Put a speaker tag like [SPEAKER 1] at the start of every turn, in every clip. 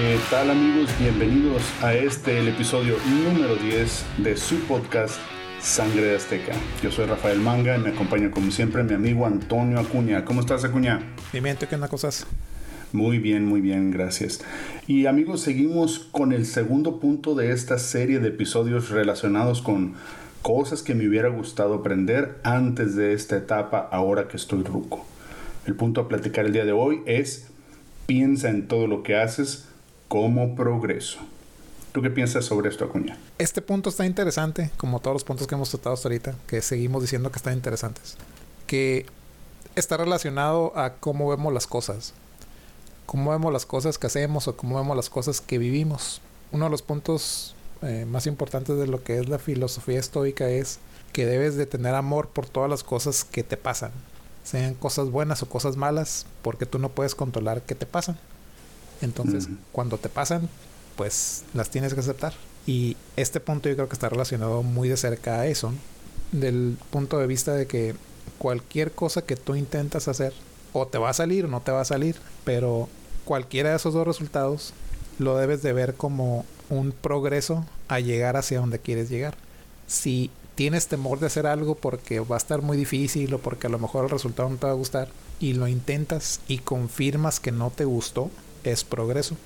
[SPEAKER 1] ¿Qué tal amigos? Bienvenidos a este, el episodio número 10 de su podcast Sangre de Azteca. Yo soy Rafael Manga y me acompaña como siempre mi amigo Antonio Acuña. ¿Cómo estás Acuña?
[SPEAKER 2] Bien, ¿qué onda cosas?
[SPEAKER 1] Muy bien, muy bien, gracias. Y amigos, seguimos con el segundo punto de esta serie de episodios relacionados con cosas que me hubiera gustado aprender antes de esta etapa ahora que estoy ruco. El punto a platicar el día de hoy es piensa en todo lo que haces como progreso. ¿Tú qué piensas sobre esto, Acuña?
[SPEAKER 2] Este punto está interesante, como todos los puntos que hemos tratado hasta ahorita, que seguimos diciendo que están interesantes. Que está relacionado a cómo vemos las cosas. Cómo vemos las cosas que hacemos o cómo vemos las cosas que vivimos. Uno de los puntos eh, más importantes de lo que es la filosofía estoica es que debes de tener amor por todas las cosas que te pasan. Sean cosas buenas o cosas malas, porque tú no puedes controlar qué te pasan. Entonces, cuando te pasan, pues las tienes que aceptar. Y este punto yo creo que está relacionado muy de cerca a eso, del punto de vista de que cualquier cosa que tú intentas hacer, o te va a salir o no te va a salir, pero cualquiera de esos dos resultados lo debes de ver como un progreso a llegar hacia donde quieres llegar. Si tienes temor de hacer algo porque va a estar muy difícil o porque a lo mejor el resultado no te va a gustar y lo intentas y confirmas que no te gustó, es progreso.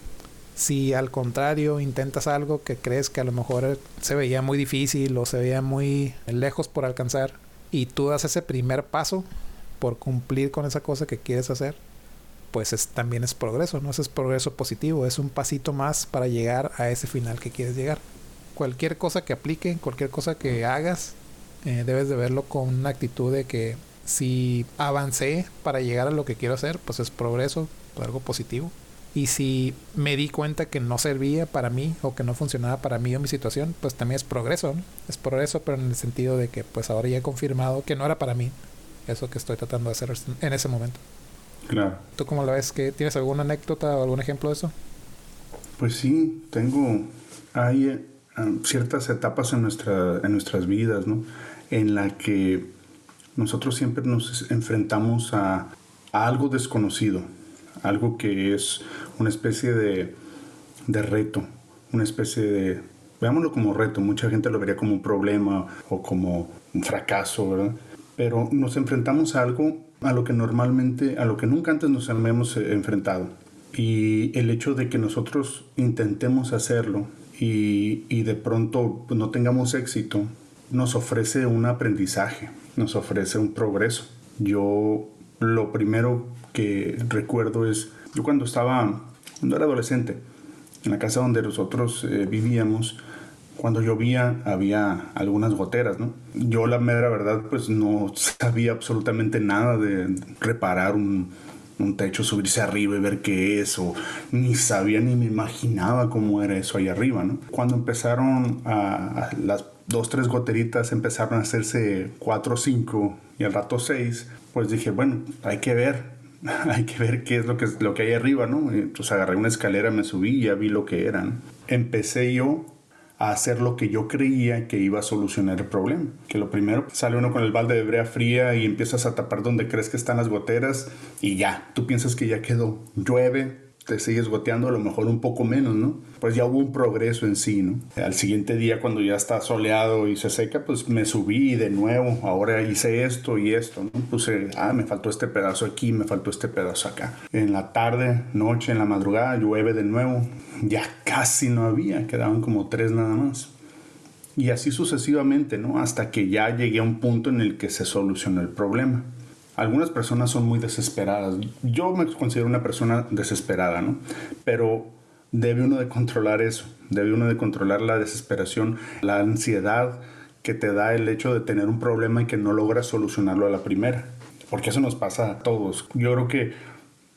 [SPEAKER 2] Si al contrario intentas algo que crees que a lo mejor se veía muy difícil o se veía muy lejos por alcanzar y tú das ese primer paso por cumplir con esa cosa que quieres hacer, pues es, también es progreso, ¿no? es progreso positivo, es un pasito más para llegar a ese final que quieres llegar. Cualquier cosa que aplique, cualquier cosa que hagas, eh, debes de verlo con una actitud de que si avancé para llegar a lo que quiero hacer, pues es progreso, algo positivo. Y si me di cuenta que no servía para mí o que no funcionaba para mí o mi situación, pues también es progreso, ¿no? Es progreso, pero en el sentido de que pues ahora ya he confirmado que no era para mí eso que estoy tratando de hacer en ese momento.
[SPEAKER 1] Claro.
[SPEAKER 2] ¿Tú cómo lo ves? ¿Que ¿Tienes alguna anécdota o algún ejemplo de eso?
[SPEAKER 1] Pues sí, tengo... Hay eh, ciertas etapas en, nuestra, en nuestras vidas, ¿no? En la que nosotros siempre nos enfrentamos a, a algo desconocido, algo que es una especie de, de reto, una especie de, veámoslo como reto, mucha gente lo vería como un problema o como un fracaso, ¿verdad? Pero nos enfrentamos a algo a lo que normalmente, a lo que nunca antes nos hemos eh, enfrentado. Y el hecho de que nosotros intentemos hacerlo y, y de pronto no tengamos éxito, nos ofrece un aprendizaje, nos ofrece un progreso. Yo lo primero que recuerdo es, yo cuando estaba, cuando era adolescente, en la casa donde nosotros eh, vivíamos, cuando llovía había algunas goteras, ¿no? Yo la mera verdad pues no sabía absolutamente nada de reparar un, un techo, subirse arriba y ver qué es, o ni sabía ni me imaginaba cómo era eso ahí arriba, ¿no? Cuando empezaron a, a las dos, tres goteritas empezaron a hacerse cuatro cinco y al rato seis, pues dije, bueno, hay que ver, hay que ver qué es lo que, lo que hay arriba, ¿no? Entonces agarré una escalera, me subí y ya vi lo que eran. Empecé yo a hacer lo que yo creía que iba a solucionar el problema. Que lo primero, sale uno con el balde de brea fría y empiezas a tapar donde crees que están las goteras y ya, tú piensas que ya quedó. Llueve, te sigues goteando, a lo mejor un poco menos, ¿no? Pues ya hubo un progreso en sí, ¿no? Al siguiente día, cuando ya está soleado y se seca, pues me subí de nuevo, ahora hice esto y esto, ¿no? Puse, ah, me faltó este pedazo aquí, me faltó este pedazo acá. En la tarde, noche, en la madrugada, llueve de nuevo, ya casi no había, quedaban como tres nada más. Y así sucesivamente, ¿no? Hasta que ya llegué a un punto en el que se solucionó el problema algunas personas son muy desesperadas. Yo me considero una persona desesperada, ¿no? Pero debe uno de controlar eso, debe uno de controlar la desesperación, la ansiedad que te da el hecho de tener un problema y que no logras solucionarlo a la primera. Porque eso nos pasa a todos. Yo creo que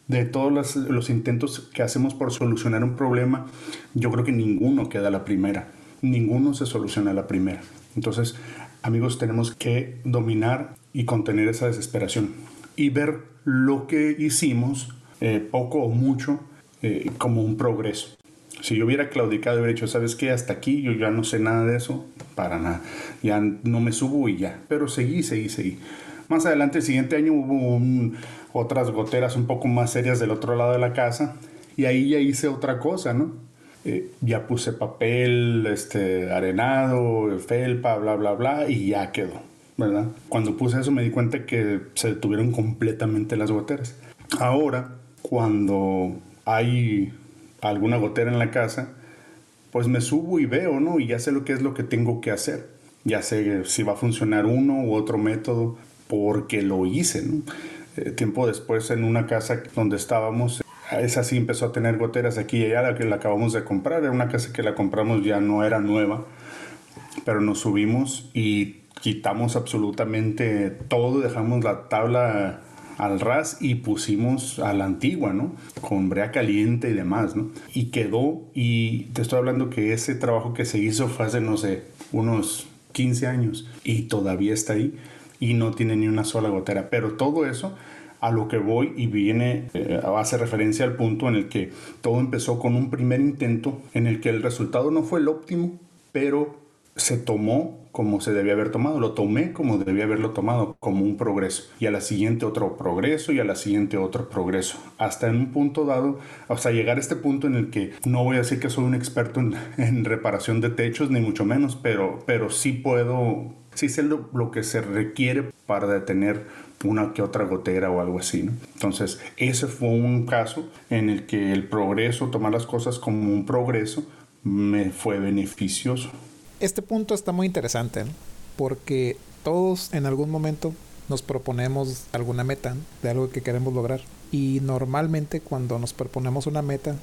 [SPEAKER 1] de todos los, los intentos que hacemos por solucionar un problema, yo creo que ninguno queda a la primera. Ninguno se soluciona la primera. Entonces, amigos, tenemos que dominar y contener esa desesperación y ver lo que hicimos, eh, poco o mucho, eh, como un progreso. Si yo hubiera claudicado y hubiera dicho, ¿sabes qué? Hasta aquí yo ya no sé nada de eso, para nada. Ya no me subo y ya. Pero seguí, seguí, seguí. Más adelante, el siguiente año, hubo otras goteras un poco más serias del otro lado de la casa Y ahí ya hice otra cosa, ¿no? Eh, ya puse papel, este, arenado, felpa, bla, bla, bla, y ya quedó, ¿verdad? Cuando puse eso me di cuenta que se detuvieron completamente las goteras. Ahora, cuando hay alguna gotera en la casa, pues me subo y veo, ¿no? Y ya sé lo que es lo que tengo que hacer. Ya sé si va a funcionar uno u otro método porque lo hice, ¿no? Eh, tiempo después en una casa donde estábamos, esa sí empezó a tener goteras aquí y allá, la que la acabamos de comprar, era una casa que la compramos ya no era nueva, pero nos subimos y quitamos absolutamente todo, dejamos la tabla al ras y pusimos a la antigua, ¿no? Con brea caliente y demás, ¿no? Y quedó, y te estoy hablando que ese trabajo que se hizo fue hace, no sé, unos 15 años y todavía está ahí y no tiene ni una sola gotera. Pero todo eso a lo que voy y viene, eh, hace referencia al punto en el que todo empezó con un primer intento en el que el resultado no fue el óptimo, pero se tomó como se debía haber tomado, lo tomé como debía haberlo tomado, como un progreso, y a la siguiente otro progreso, y a la siguiente otro progreso, hasta en un punto dado, sea, llegar a este punto en el que no voy a decir que soy un experto en, reparación de techos, ni mucho menos, pero, pero sí puedo, sí sé lo que se requiere para detener una que otra gotera o algo así. ¿no? Entonces, ese fue un caso en el que el progreso, tomar las cosas como un progreso, me fue beneficioso
[SPEAKER 2] este punto está muy interesante, porque todos en algún momento nos proponemos alguna meta de algo que queremos lograr. Y normalmente cuando nos proponemos una meta,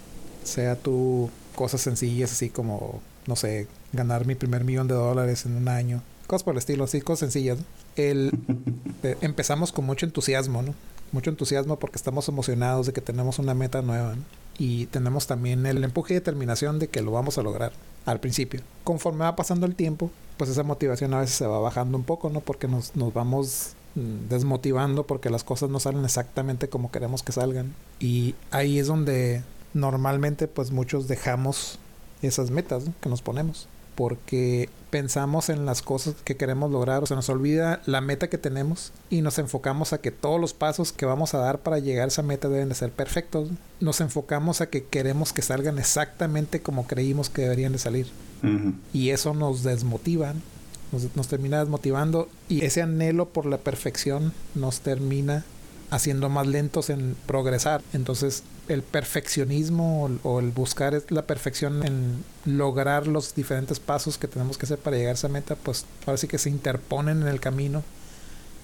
[SPEAKER 2] sea tú cosas sencillas así como, no sé, ganar mi primer millón de dólares en un año, cosas por el estilo, así, cosas sencillas. El, eh, empezamos con mucho entusiasmo, ¿no? Mucho entusiasmo porque estamos emocionados de que tenemos una meta nueva. Y tenemos también el empuje y determinación de que lo vamos a lograr al principio. Conforme va pasando el tiempo, pues esa motivación a veces se va bajando un poco, ¿no? Porque nos, nos vamos mm, desmotivando porque las cosas no salen exactamente como queremos que salgan. Y ahí es donde normalmente pues muchos dejamos esas metas que nos ponemos porque pensamos en las cosas que queremos lograr, o se nos olvida la meta que tenemos y nos enfocamos a que todos los pasos que vamos a dar para llegar a esa meta deben de ser perfectos. Nos enfocamos a que queremos que salgan exactamente como creímos que deberían de salir. Y eso nos desmotiva, nos, nos termina desmotivando y ese anhelo por la perfección nos termina haciendo más lentos en progresar. Entonces el perfeccionismo o, el buscar la perfección en lograr los diferentes pasos que tenemos que hacer para llegar a esa meta, pues ahora sí que se interponen en el camino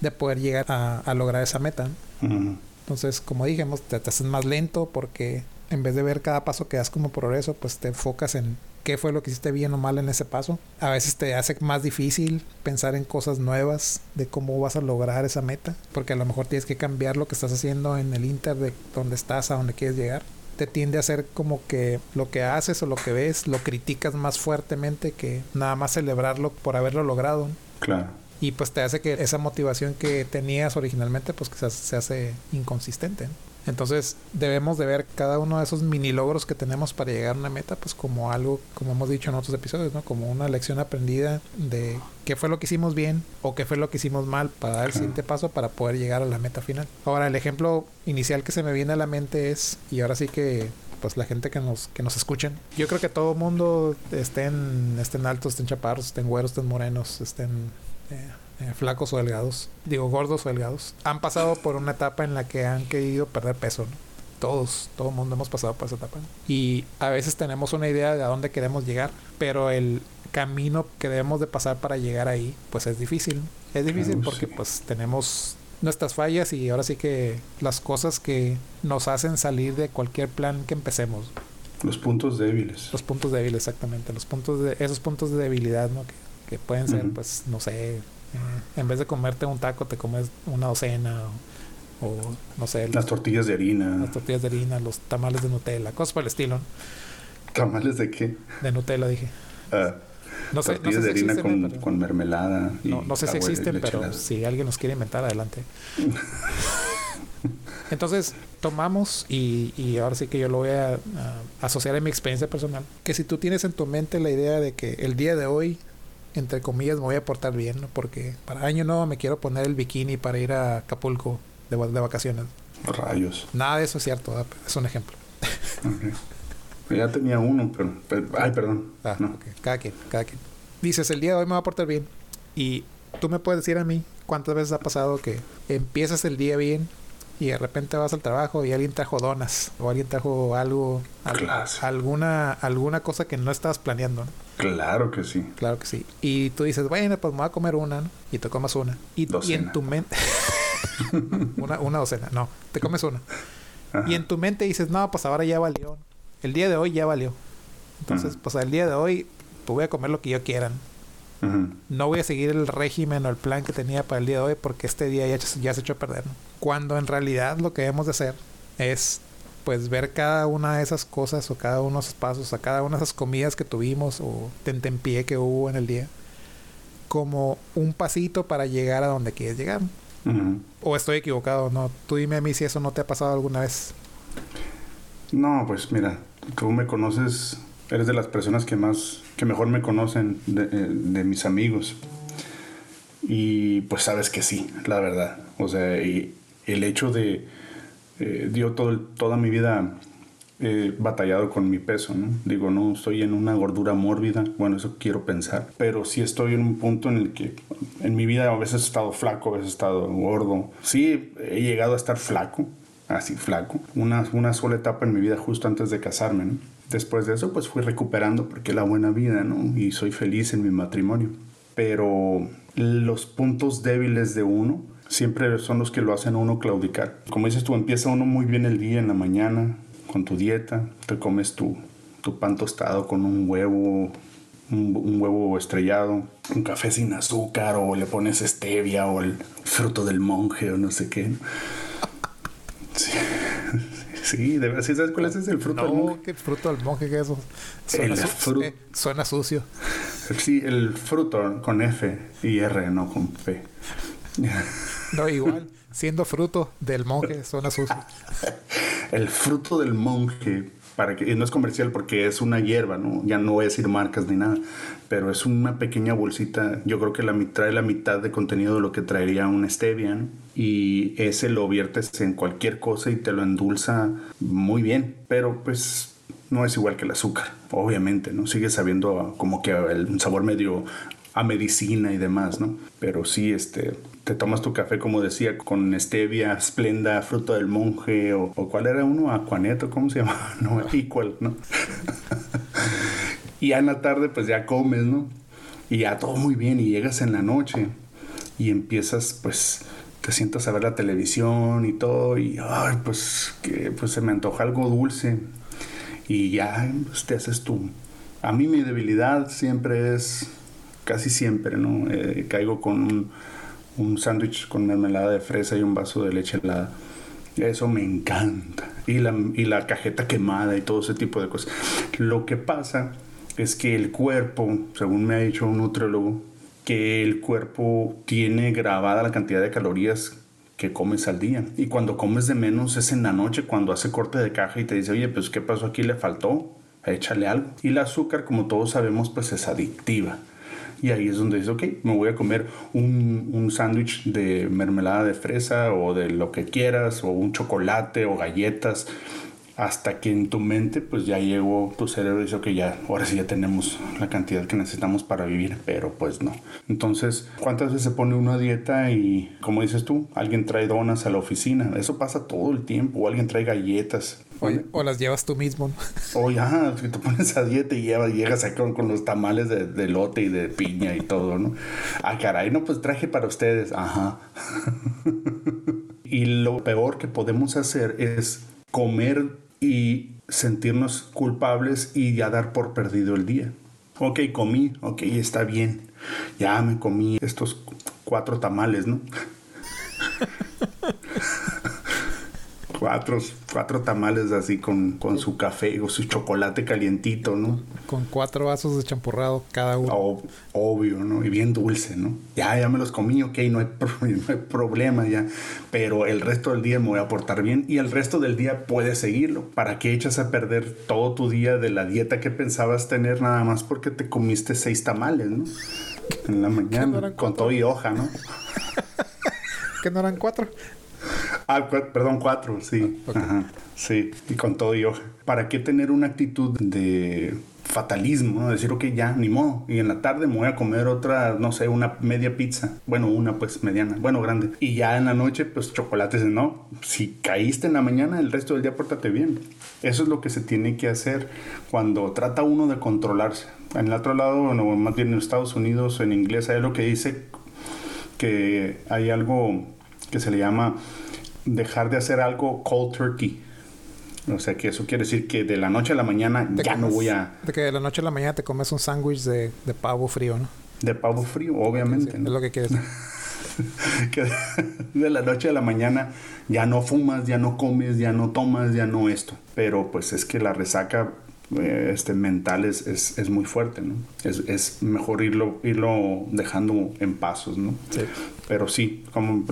[SPEAKER 2] de poder llegar a, lograr esa meta. Entonces, como dijimos, te, te haces más lento porque en vez de ver cada paso que das como progreso, pues te enfocas en qué fue lo que hiciste bien o mal en ese paso. A veces te hace más difícil pensar en cosas nuevas de cómo vas a lograr esa meta, porque a lo mejor tienes que cambiar lo que estás haciendo en el inter de donde estás a donde quieres llegar. Te tiende a ser como que lo que haces o lo que ves lo criticas más fuertemente que nada más celebrarlo por haberlo logrado.
[SPEAKER 1] Claro.
[SPEAKER 2] Y pues te hace que esa motivación que tenías originalmente pues que se, hace inconsistente. Entonces debemos de ver cada uno de esos mini logros que tenemos para llegar a una meta, pues como algo, como hemos dicho en otros episodios, ¿no? Como una lección aprendida de qué fue lo que hicimos bien o qué fue lo que hicimos mal para dar el siguiente paso para poder llegar a la meta final. Ahora, el ejemplo inicial que se me viene a la mente es, y ahora sí que pues la gente que nos, que nos escuchen. Yo creo que todo mundo estén, estén altos, estén chaparros, estén güeros, estén morenos, estén eh, eh, flacos o delgados, digo gordos o delgados, han pasado por una etapa en la que han querido perder peso. Todos, todo el mundo hemos pasado por esa etapa. Y a veces tenemos una idea de a dónde queremos llegar, pero el camino que debemos de pasar para llegar ahí, pues es difícil. Es difícil porque pues tenemos nuestras fallas y ahora sí que las cosas que nos hacen salir de cualquier plan que empecemos.
[SPEAKER 1] Los puntos débiles.
[SPEAKER 2] Los puntos débiles, exactamente. Los puntos de, esos puntos de debilidad, ¿no? Que, pueden ser, pues, no sé, en vez de comerte un taco, te comes una docena o, no sé.
[SPEAKER 1] Las tortillas de harina.
[SPEAKER 2] Las tortillas de harina, los tamales de Nutella, cosas por el estilo.
[SPEAKER 1] ¿Tamales de qué?
[SPEAKER 2] De Nutella, dije.
[SPEAKER 1] Ah, no sé, tortillas de harina con, con, mermelada.
[SPEAKER 2] no, no sé si existen, pero si alguien los quiere inventar, adelante. Entonces, tomamos y, y, ahora sí que yo lo voy a, a, asociar a mi experiencia personal. Que si tú tienes en tu mente la idea de que el día de hoy entre comillas, me voy a portar bien, ¿no? Porque para año nuevo me quiero poner el bikini para ir a Acapulco de, de vacaciones.
[SPEAKER 1] Rayos.
[SPEAKER 2] Nada de eso es cierto, es un ejemplo.
[SPEAKER 1] Ya tenía uno, pero, ay, perdón.
[SPEAKER 2] Ah, no. Cada quien, cada quien. Dices, el día de hoy me va a portar bien. Y tú me puedes decir a mí cuántas veces ha pasado que empiezas el día bien y de repente vas al trabajo y alguien trajo donas o alguien trajo algo, alguna alguna cosa que no estabas planeando.
[SPEAKER 1] Claro que sí.
[SPEAKER 2] Claro que sí. Y tú dices, bueno, pues me voy a comer una, y te comas una. Y, y en tu mente... una, una docena, no, te comes una. Y en tu mente dices, no, pues ahora ya valió. El día de hoy ya valió. Entonces, pues el día de hoy, pues voy a comer lo que yo quieran. No voy a seguir el régimen o el plan que tenía para el día de hoy porque este día ya, ya se echó a perder. Cuando en realidad lo que debemos de hacer es pues ver cada una de esas cosas o cada uno de esos pasos, a cada una de esas comidas que tuvimos o tentempié que hubo en el día, como un pasito para llegar a donde quieres llegar. O estoy equivocado, ¿no? Tú dime a mí si eso no te ha pasado alguna vez.
[SPEAKER 1] No, pues mira, tú me conoces, eres de las personas que más, que mejor me conocen de, eh, de mis amigos. Y pues sabes que sí, la verdad. O sea, y el hecho de eh, dio todo, toda mi vida eh, batallado con mi peso, ¿no? Digo, no estoy en una gordura mórbida, bueno, eso quiero pensar, pero sí estoy en un punto en el que en mi vida a veces he estado flaco, a veces he estado gordo. Sí, he llegado a estar flaco, así flaco, una, una sola etapa en mi vida justo antes de casarme, ¿no? Después de eso, pues fui recuperando porque la buena vida, ¿no? Y soy feliz en mi matrimonio. Pero los puntos débiles de uno, siempre son los que lo hacen a uno claudicar. Como dices tú, empieza uno muy bien el día en la mañana con tu dieta, te comes tu, tu pan tostado con un huevo, un, huevo estrellado, un café sin azúcar o le pones stevia o el fruto del monje o no sé qué. Sí. Sí, de verdad, ¿sabes cuál es el fruto del monje?
[SPEAKER 2] ¿qué fruto del monje que eso? Suena, eh, suena sucio.
[SPEAKER 1] Sí, el fruto con F y R, no con P.
[SPEAKER 2] No, igual, siendo fruto del monje, suena sucio.
[SPEAKER 1] el fruto del monje, para que no es comercial porque es una hierba, ¿no? Ya no voy a decir marcas ni nada, pero es una pequeña bolsita, yo creo que la, trae la mitad de contenido de lo que traería un stevia, Y ese lo viertes en cualquier cosa y te lo endulza muy bien, pero pues no es igual que el azúcar, obviamente, ¿no? Sigue sabiendo como que el sabor medio a medicina y demás, ¿no? Pero sí, este, te tomas tu café, como decía, con stevia, splenda, fruto del monje, o, cuál era uno, aquaneto, ¿cómo se llama? No, equal, ¿no? y ya en la tarde, pues ya comes, ¿no? Y ya todo muy bien, y llegas en la noche y empiezas, pues, te sientas a ver la televisión y todo, y ay, pues, que pues se me antoja algo dulce. Y ya pues, te haces tú. A mí mi debilidad siempre es, casi siempre, ¿no? Eh, caigo con un un sándwich con mermelada de fresa y un vaso de leche helada. Eso me encanta. Y la, y la cajeta quemada y todo ese tipo de cosas. Lo que pasa es que el cuerpo, según me ha dicho un nutriólogo, que el cuerpo tiene grabada la cantidad de calorías que comes al día. Y cuando comes de menos es en la noche, cuando hace corte de caja y te dice, oye, pues ¿qué pasó aquí? Le faltó, échale algo. Y el azúcar, como todos sabemos, pues es adictiva. Y ahí es donde dices, ok, me voy a comer un, un sándwich de mermelada de fresa o de lo que quieras, o un chocolate o galletas, hasta que en tu mente pues ya llegó tu cerebro y dice, ok, ya, ahora sí ya tenemos la cantidad que necesitamos para vivir, pero pues no. Entonces, ¿cuántas veces se pone una dieta y, como dices tú, alguien trae donas a la oficina? Eso pasa todo el tiempo, o alguien trae galletas
[SPEAKER 2] o, las llevas tú mismo.
[SPEAKER 1] O ya, si te pones a dieta y llegas aquí con, los tamales de, lote y de piña y todo, ¿no? Ah, caray, no, pues traje para ustedes. Ajá. y lo peor que podemos hacer es comer y sentirnos culpables y ya dar por perdido el día. Ok, comí, ok, está bien. Ya me comí estos cuatro tamales, ¿no? cuatro, cuatro tamales así con, con su café o su chocolate calientito, ¿no?
[SPEAKER 2] Con cuatro vasos de champurrado cada uno.
[SPEAKER 1] obvio, ¿no? Y bien dulce, ¿no? Ya, ya me los comí, ok, no hay, no hay problema ya. Pero el resto del día me voy a portar bien y el resto del día puedes seguirlo. ¿Para qué echas a perder todo tu día de la dieta que pensabas tener nada más porque te comiste seis tamales, ¿no? En la mañana, con todo y hoja, ¿no?
[SPEAKER 2] que no eran cuatro.
[SPEAKER 1] Ah, perdón, cuatro, sí. Ah, sí, y con todo y hoja. ¿Para qué tener una actitud de fatalismo, ¿no? Decir, ok, ya, ni modo. Y en la tarde me voy a comer otra, no sé, una media pizza. Bueno, una pues mediana, bueno, grande. Y ya en la noche, pues chocolates, ¿no? Si caíste en la mañana, el resto del día pórtate bien. Eso es lo que se tiene que hacer cuando trata uno de controlarse. En el otro lado, bueno, más bien en Estados Unidos, en inglés, hay lo que dice que hay algo que se le llama dejar de hacer algo cold turkey o sea que eso quiere decir que de la noche a la mañana ya no voy a...
[SPEAKER 2] De que de la noche a la mañana te comes un sándwich de, pavo frío, ¿no?
[SPEAKER 1] De pavo frío, obviamente.
[SPEAKER 2] Es lo que quieres.
[SPEAKER 1] que de la noche a la mañana ya no fumas, ya no comes, ya no tomas, ya no esto. Pero pues es que la resaca este, mental es, es, muy fuerte, ¿no? Es, es, mejor irlo, irlo dejando en pasos, ¿no? Sí. Pero sí, como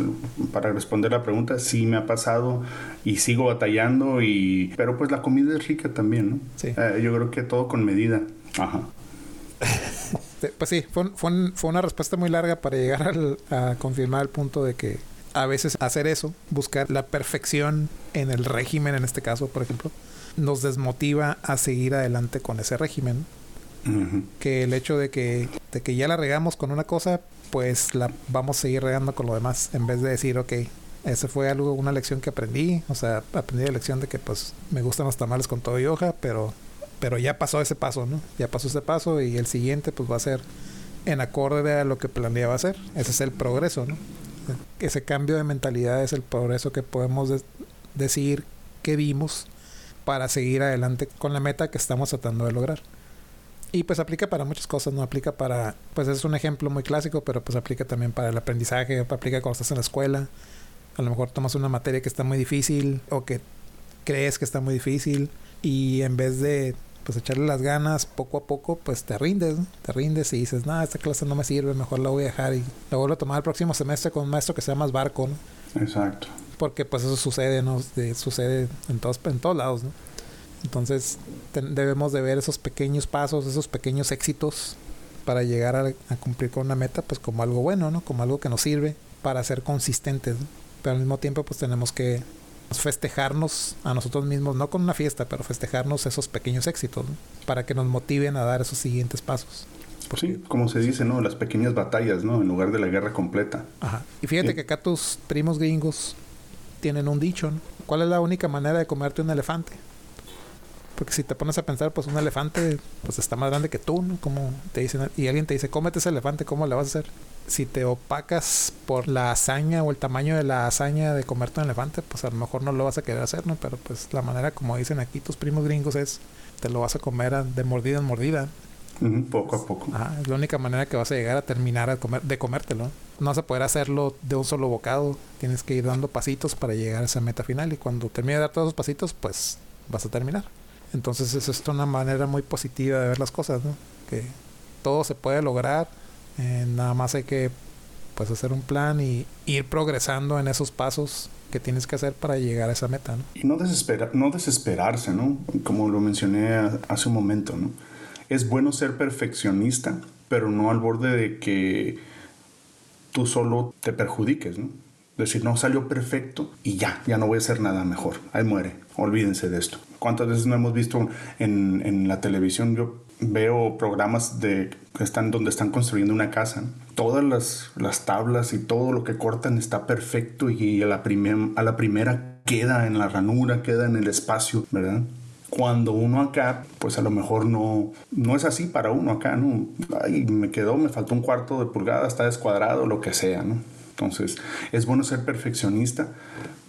[SPEAKER 1] para responder la pregunta, sí me ha pasado y sigo batallando, y, pero pues la comida es rica también, ¿no? Sí. Eh, yo creo que todo con medida. Ajá.
[SPEAKER 2] pues sí, fue, fue, fue, una respuesta muy larga para llegar a confirmar el punto de que a veces hacer eso, buscar la perfección en el régimen, en este caso, por ejemplo, nos desmotiva a seguir adelante con ese régimen. Que el hecho de que, de que ya la regamos con una cosa, pues la vamos a seguir regando con lo demás. En vez de decir, ok, esa fue algo, una lección que aprendí. O sea, aprendí la lección de que pues me gustan los tamales con todo y hoja, pero, pero ya pasó ese paso, ¿no? Ya pasó ese paso y el siguiente pues va a ser en acorde a lo que planeaba hacer. Ese es el progreso, ¿no? Ese cambio de mentalidad es el progreso que podemos decir que vimos para seguir adelante con la meta que estamos tratando de lograr. Y pues aplica para muchas cosas, no aplica para, pues es un ejemplo muy clásico, pero pues aplica también para el aprendizaje, aplica cuando estás en la escuela. A lo mejor tomas una materia que está muy difícil o que crees que está muy difícil y en vez de pues echarle las ganas poco a poco, pues te rindes, te rindes y dices, no, esta clase no me sirve, mejor la voy a dejar y la vuelvo a tomar el próximo semestre con un maestro que sea más barco, ¿no?
[SPEAKER 1] Exacto
[SPEAKER 2] porque pues eso sucede, ¿no? sucede en todos, en todos lados, ¿no? Entonces debemos de ver esos pequeños pasos, esos pequeños éxitos para llegar a, cumplir con una meta, pues como algo bueno, ¿no? Como algo que nos sirve para ser consistentes, Pero al mismo tiempo pues tenemos que festejarnos a nosotros mismos, no con una fiesta, pero festejarnos esos pequeños éxitos, Para que nos motiven a dar esos siguientes pasos.
[SPEAKER 1] Pues sí, como se dice, ¿no? Las pequeñas batallas, ¿no? En lugar de la guerra completa.
[SPEAKER 2] Ajá. Y fíjate que acá tus primos gringos tienen un dicho, ¿no? ¿Cuál es la única manera de comerte un elefante? Porque si te pones a pensar, pues un elefante pues está más grande que tú, ¿no? Como te dicen, y alguien te dice, cómete ese elefante, ¿cómo le vas a hacer? Si te opacas por la hazaña o el tamaño de la hazaña de comerte un elefante, pues a lo mejor no lo vas a querer hacer, ¿no? Pero pues la manera como dicen aquí tus primos gringos es, te lo vas a comer de mordida en mordida
[SPEAKER 1] poco a poco.
[SPEAKER 2] es la única manera que vas a llegar a terminar a comer, de comértelo. No vas a poder hacerlo de un solo bocado. Tienes que ir dando pasitos para llegar a esa meta final. Y cuando termine de dar todos los pasitos, pues vas a terminar. Entonces, es una manera muy positiva de ver las cosas, ¿no? Que todo se puede lograr. Eh, nada más hay que pues hacer un plan y ir progresando en esos pasos que tienes que hacer para llegar a esa meta, ¿no?
[SPEAKER 1] Y no, desespera, no desesperarse, ¿no? Como lo mencioné hace un momento, ¿no? es bueno ser perfeccionista, pero no al borde de que tú solo te perjudiques, ¿no? Decir, no, salió perfecto y ya, ya no voy a hacer nada mejor. Ahí muere. Olvídense de esto. ¿Cuántas veces no hemos visto en, en la televisión? Yo veo programas de, que están donde están construyendo una casa. Todas las, las tablas y todo lo que cortan está perfecto y a la, a la primera queda en la ranura, queda en el espacio, ¿verdad? Cuando uno acá, pues a lo mejor no, no es así para uno acá, ¿no? Ay, me quedó, me faltó un cuarto de pulgada, está descuadrado, lo que sea, ¿no? Entonces, es bueno ser perfeccionista,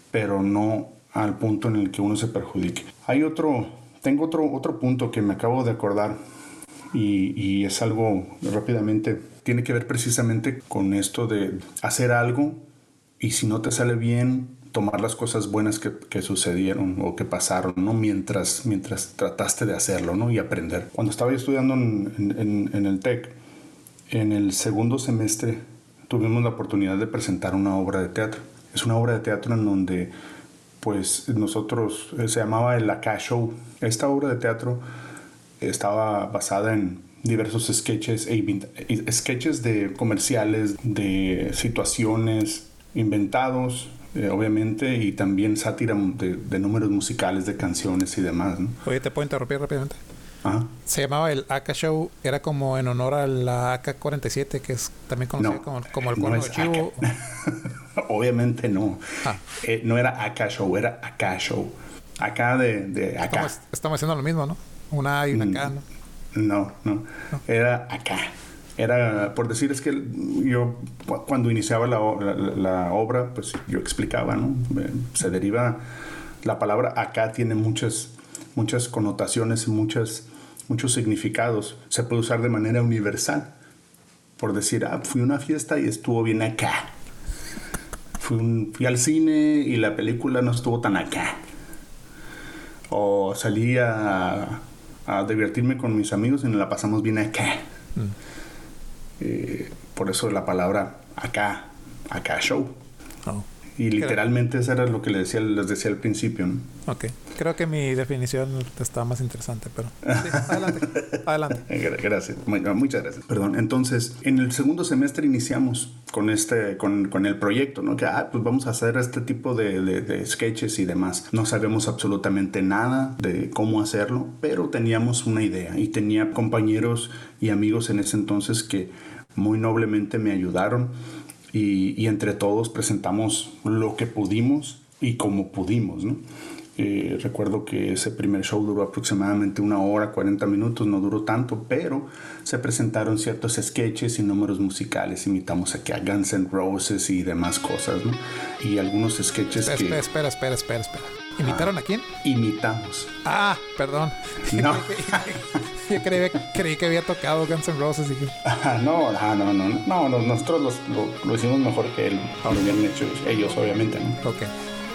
[SPEAKER 1] pero no al punto en el que uno se perjudique. Hay otro, tengo otro, otro punto que me acabo de acordar y, y es algo rápidamente, tiene que ver precisamente con esto de hacer algo y si no te sale bien, tomar las cosas buenas que, sucedieron o que pasaron, ¿no? Mientras, mientras trataste de hacerlo, ¿no? Y aprender. Cuando estaba estudiando en, en, el TEC, en el segundo semestre tuvimos la oportunidad de presentar una obra de teatro. Es una obra de teatro en donde, pues, nosotros, eh, se llamaba el Aka Show. Esta obra de teatro estaba basada en diversos sketches, e sketches de comerciales, de situaciones inventados eh, obviamente, y también sátira de, números musicales, de canciones y demás. ¿no?
[SPEAKER 2] Oye, ¿te puedo interrumpir rápidamente? Se llamaba el AK Show, era como en honor a la AK-47, que es también conocida como, el cuerno de chivo.
[SPEAKER 1] Obviamente no. Ah. Eh, no era AK Show, era AK Show. Acá de, de acá.
[SPEAKER 2] Estamos, haciendo lo mismo, ¿no? Una A y una K, ¿no?
[SPEAKER 1] No, no. Era acá. Era, por decir, es que yo cuando iniciaba la, la, obra, pues yo explicaba, ¿no? Se deriva, la palabra acá tiene muchas, muchas connotaciones, muchas, muchos significados. Se puede usar de manera universal. Por decir, ah, fui a una fiesta y estuvo bien acá. Fui, fui al cine y la película no estuvo tan acá. O salí a a divertirme con mis amigos y nos la pasamos bien acá. Mm. Eh, por eso la palabra acá, acá show. Oh. Y literalmente eso era lo que les decía, les decía al principio. ¿no?
[SPEAKER 2] Ok. Creo que mi definición está más interesante, pero... adelante. adelante.
[SPEAKER 1] Gracias. Muchas gracias. Perdón. Entonces, en el segundo semestre iniciamos con este, con, con el proyecto, ¿no? Que, ah, pues vamos a hacer este tipo de, de, de sketches y demás. No sabemos absolutamente nada de cómo hacerlo, pero teníamos una idea y tenía compañeros y amigos en ese entonces que muy noblemente me ayudaron y, entre todos presentamos lo que pudimos y como pudimos, ¿no? Eh, recuerdo que ese primer show duró aproximadamente una hora, 40 minutos, no duró tanto, pero se presentaron ciertos sketches y números musicales. Imitamos aquí a Guns N' Roses y demás cosas, ¿no? Y algunos sketches
[SPEAKER 2] espera, que... Espera, espera, espera, espera. ¿Imitaron a quién?
[SPEAKER 1] Imitamos.
[SPEAKER 2] Ah, perdón. No. Yo creí, que había tocado Guns N' Roses. Y...
[SPEAKER 1] no, no, no, no, no, nosotros lo, hicimos mejor que él, lo habían hecho ellos, obviamente. ¿no?
[SPEAKER 2] Ok,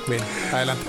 [SPEAKER 2] bien, adelante.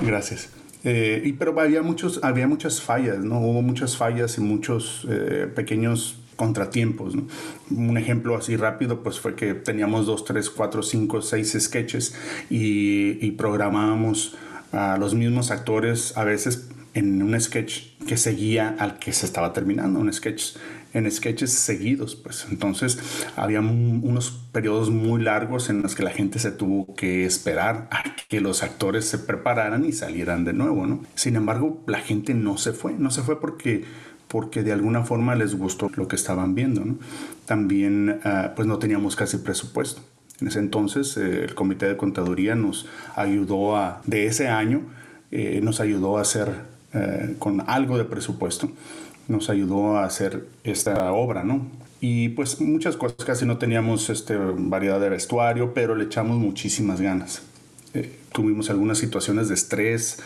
[SPEAKER 1] Gracias. Eh, y, pero había, muchos, había muchas fallas, ¿no? Hubo muchas fallas y muchos eh, pequeños contratiempos. ¿no? Un ejemplo así rápido, pues fue que teníamos dos, tres, cuatro, cinco, seis sketches y, y programábamos a los mismos actores a veces en un sketch que seguía al que se estaba terminando, un sketch en sketches seguidos, pues entonces había unos periodos muy largos en los que la gente se tuvo que esperar a que los actores se prepararan y salieran de nuevo, ¿no? Sin embargo, la gente no se fue, no se fue porque porque de alguna forma les gustó lo que estaban viendo, ¿no? También ah, pues no teníamos casi presupuesto. En ese entonces eh, el comité de contaduría nos ayudó a, de ese año, eh, nos ayudó a hacer eh, con algo de presupuesto, nos ayudó a hacer esta obra, ¿no? Y pues muchas cosas, casi no teníamos este, variedad de vestuario, pero le echamos muchísimas ganas. Eh, tuvimos algunas situaciones de estrés,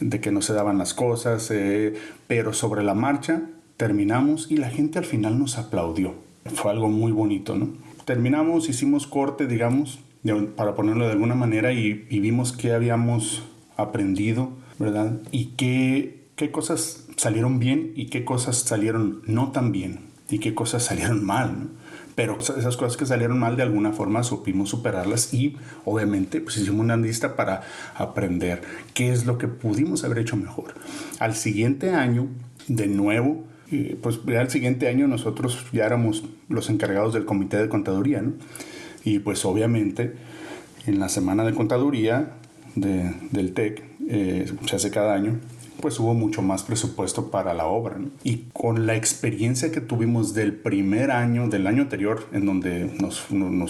[SPEAKER 1] de que no se daban las cosas, eh, pero sobre la marcha terminamos y la gente al final nos aplaudió. Fue algo muy bonito, ¿no? Terminamos, hicimos corte, digamos, para ponerlo de alguna manera, y, y vimos que habíamos aprendido ¿verdad? Y qué, qué cosas salieron bien y qué cosas salieron no tan bien y qué cosas salieron mal. Pero esas cosas que salieron mal de alguna forma supimos superarlas y obviamente pues hicimos una lista para aprender qué es lo que pudimos haber hecho mejor. Al siguiente año, de nuevo, eh, pues ya al siguiente año nosotros ya éramos los encargados del comité de contaduría, ¿no? Y pues obviamente en la semana de contaduría de, del TEC eh, se hace cada año, pues hubo mucho más presupuesto para la obra. Y con la experiencia que tuvimos del primer año, del año anterior, en donde nos,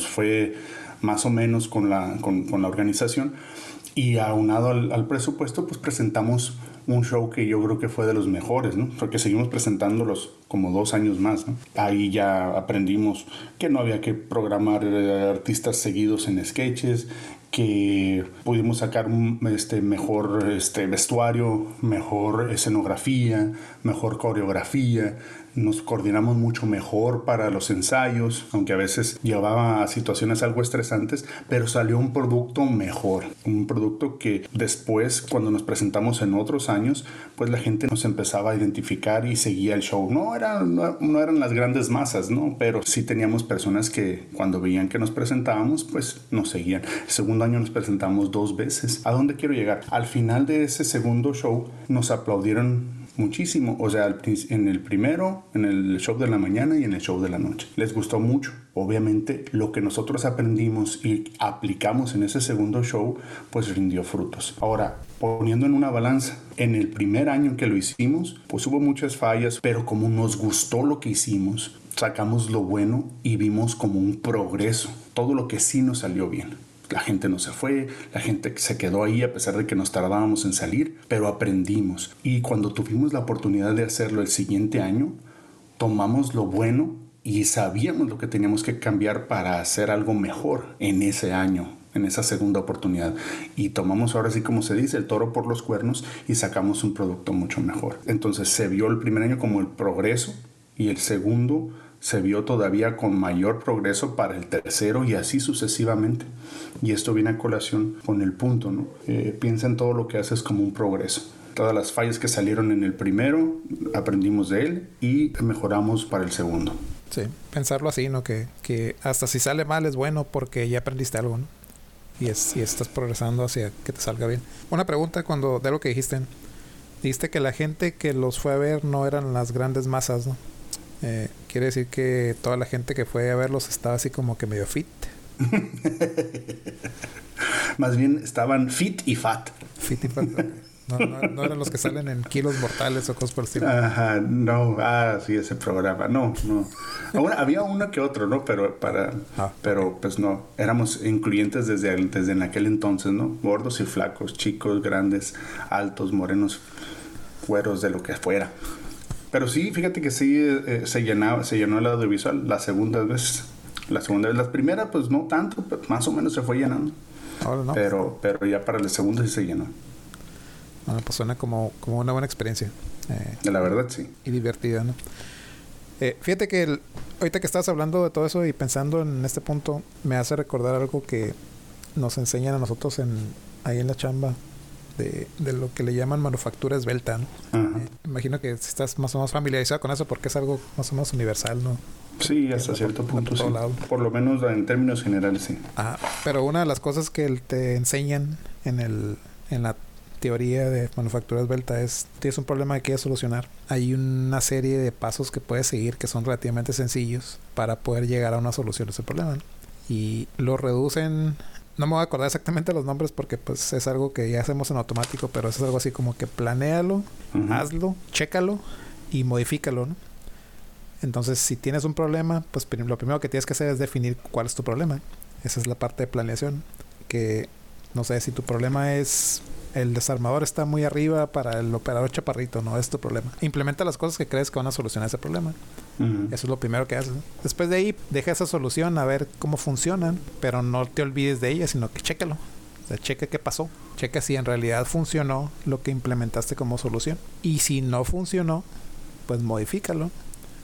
[SPEAKER 1] fue más o menos con la, con, la organización, y aunado al, al, presupuesto, pues presentamos un show que yo creo que fue de los mejores. Porque seguimos presentándolos como dos años más. Ahí ya aprendimos que no había que programar eh, artistas seguidos en sketches, que pudimos sacar este, mejor este, vestuario, mejor escenografía, mejor coreografía, nos coordinamos mucho mejor para los ensayos, aunque a veces llevaba a situaciones algo estresantes, pero salió un producto mejor, un producto que después cuando nos presentamos en otros años, pues la gente nos empezaba a identificar y seguía el show. No, era, no, eran las grandes masas, ¿no? Pero sí teníamos personas que cuando veían que nos presentábamos, pues nos seguían. El segundo año nos presentamos dos veces. ¿A dónde quiero llegar? Al final de ese segundo show nos aplaudieron muchísimo. O sea, en el primero, en el show de la mañana y en el show de la noche. Les gustó mucho. Obviamente, lo que nosotros aprendimos y aplicamos en ese segundo show, pues rindió frutos. Ahora, poniendo en una balanza, en el primer año que lo hicimos, pues hubo muchas fallas, pero como nos gustó lo que hicimos, sacamos lo bueno y vimos como un progreso, todo lo que sí nos salió bien. La gente no se fue, la gente se quedó ahí a pesar de que nos tardábamos en salir, pero aprendimos. Y cuando tuvimos la oportunidad de hacerlo el siguiente año, tomamos lo bueno y sabíamos lo que teníamos que cambiar para hacer algo mejor en ese año, en esa segunda oportunidad. Y tomamos ahora sí, como se dice, el toro por los cuernos y sacamos un producto mucho mejor. Entonces se vio el primer año como el progreso y el segundo se vio todavía con mayor progreso para el tercero y así sucesivamente. Y esto viene a colación con el punto, ¿no? Eh, piensa en todo lo que haces como un progreso. Todas las fallas que salieron en el primero, aprendimos de él y mejoramos para el segundo.
[SPEAKER 2] Sí, pensarlo así, ¿no? Que, que hasta si sale mal es bueno porque ya aprendiste algo, ¿no? Y, es, y estás progresando hacia que te salga bien. Una pregunta cuando de lo que dijiste. Dijiste que la gente que los fue a ver no eran las grandes masas, ¿no? Eh, quiere decir que toda la gente que fue a verlos estaba así como que medio fit.
[SPEAKER 1] Más bien estaban fit y fat.
[SPEAKER 2] Fit y fat. No, eran los que salen en kilos mortales o cosas por el estilo.
[SPEAKER 1] Ajá, no, ah, sí, ese programa, no, no. había uno que otro, ¿no? Pero para, ah, pero pues no, éramos incluyentes desde, desde en aquel entonces, ¿no? Gordos y flacos, chicos, grandes, altos, morenos, cueros, de lo que fuera. Pero sí, fíjate que sí eh, se llenaba, se llenó el audiovisual las segundas veces. La segunda vez, las primeras pues no tanto, pero más o menos se fue llenando. Pero, pero ya para la segunda sí se llenó.
[SPEAKER 2] Bueno, pues suena como, como una buena experiencia.
[SPEAKER 1] Eh, la verdad, sí.
[SPEAKER 2] Y divertida, ¿no? Eh, fíjate que ahorita que estás hablando de todo eso y pensando en este punto, me hace recordar algo que nos enseñan a nosotros en, ahí en la chamba de, lo que le llaman manufactura esbelta. ¿no? imagino que estás más o menos familiarizado con eso porque es algo más o menos universal, ¿no?
[SPEAKER 1] Sí, hasta cierto punto sí. Por lo menos en términos generales sí.
[SPEAKER 2] pero una de las cosas que te enseñan en, el, en la teoría de manufactura esbelta es tienes un problema que quieres solucionar. Hay una serie de pasos que puedes seguir que son relativamente sencillos para poder llegar a una solución de ese problema. Y lo reducen no me voy a acordar exactamente los nombres porque pues es algo que ya hacemos en automático, pero es algo así como que planéalo, hazlo, chécalo y modifícalo, ¿no? Entonces, si tienes un problema, pues lo primero que tienes que hacer es definir cuál es tu problema. Esa es la parte de planeación. Que no sé si tu problema es el desarmador está muy arriba para el operador chaparrito, no es tu problema. Implementa las cosas que crees que van a solucionar ese problema. Eso es lo primero que haces. Después de ahí, deja esa solución a ver cómo funcionan, pero no te olvides de ella, sino que chécalo. O sea, checa qué pasó. Checa si en realidad funcionó lo que implementaste como solución. Y si no funcionó, pues modifícalo.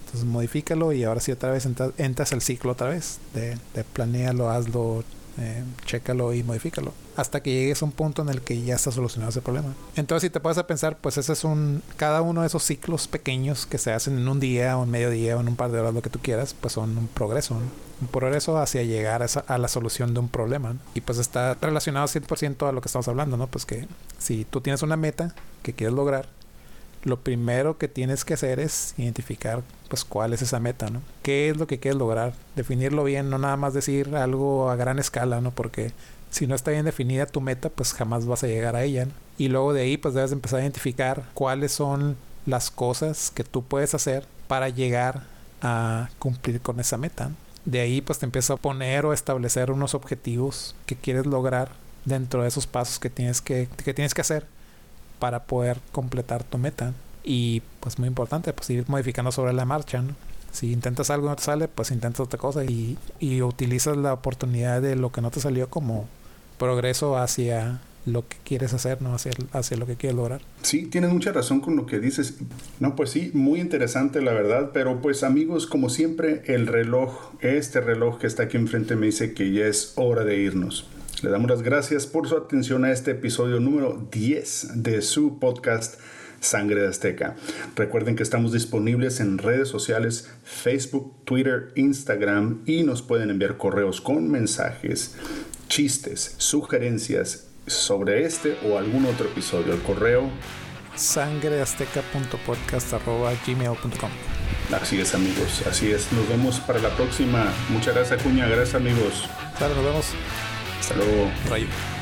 [SPEAKER 2] Entonces modifícalo y ahora sí otra vez entras, el ciclo otra vez. De, de planealo, hazlo, eh, chécalo y modifícalo hasta que llegues a un punto en el que ya está solucionado ese problema. Entonces, si te puedes a pensar, pues ese es un cada uno de esos ciclos pequeños que se hacen en un día o en medio día o en un par de horas, lo que tú quieras, pues son un progreso, un progreso hacia llegar a, a la solución de un problema. Y pues está relacionado 100% a lo que estamos hablando, ¿no? Pues que si tú tienes una meta que quieres lograr, lo primero que tienes que hacer es identificar pues cuál es esa meta, ¿no? ¿Qué es lo que quieres lograr? Definirlo bien, no nada más decir algo a gran escala, ¿no? Porque si no está bien definida tu meta, pues jamás vas a llegar a ella. Y luego de ahí pues debes empezar a identificar cuáles son las cosas que tú puedes hacer para llegar a cumplir con esa meta. De ahí pues te empieza a poner o establecer unos objetivos que quieres lograr dentro de esos pasos que tienes que, que tienes que hacer para poder completar tu meta. Y pues muy importante, pues ir modificando sobre la marcha, Si intentas algo y no te sale, pues intentas otra cosa y, y utilizas la oportunidad de lo que no te salió como progreso hacia lo que quieres hacer, ¿no? Hacia, hacia lo que quieres lograr.
[SPEAKER 1] Sí, tienes mucha razón con lo que dices. No, pues sí, muy interesante la verdad, pero pues amigos, como siempre, el reloj, este reloj que está aquí enfrente me dice que ya es hora de irnos. Le damos las gracias por su atención a este episodio número 10 de su podcast Sangre de Azteca. Recuerden que estamos disponibles en redes sociales, Facebook, Twitter, Instagram y nos pueden enviar correos con mensajes, chistes, sugerencias sobre este o algún otro episodio. El correo
[SPEAKER 2] sangreazteca.podcast.gmail.com.
[SPEAKER 1] Así es, amigos. Así es. Nos vemos para la próxima. Muchas gracias, Cuña. Gracias, amigos.
[SPEAKER 2] Claro, nos vemos.
[SPEAKER 1] Hasta.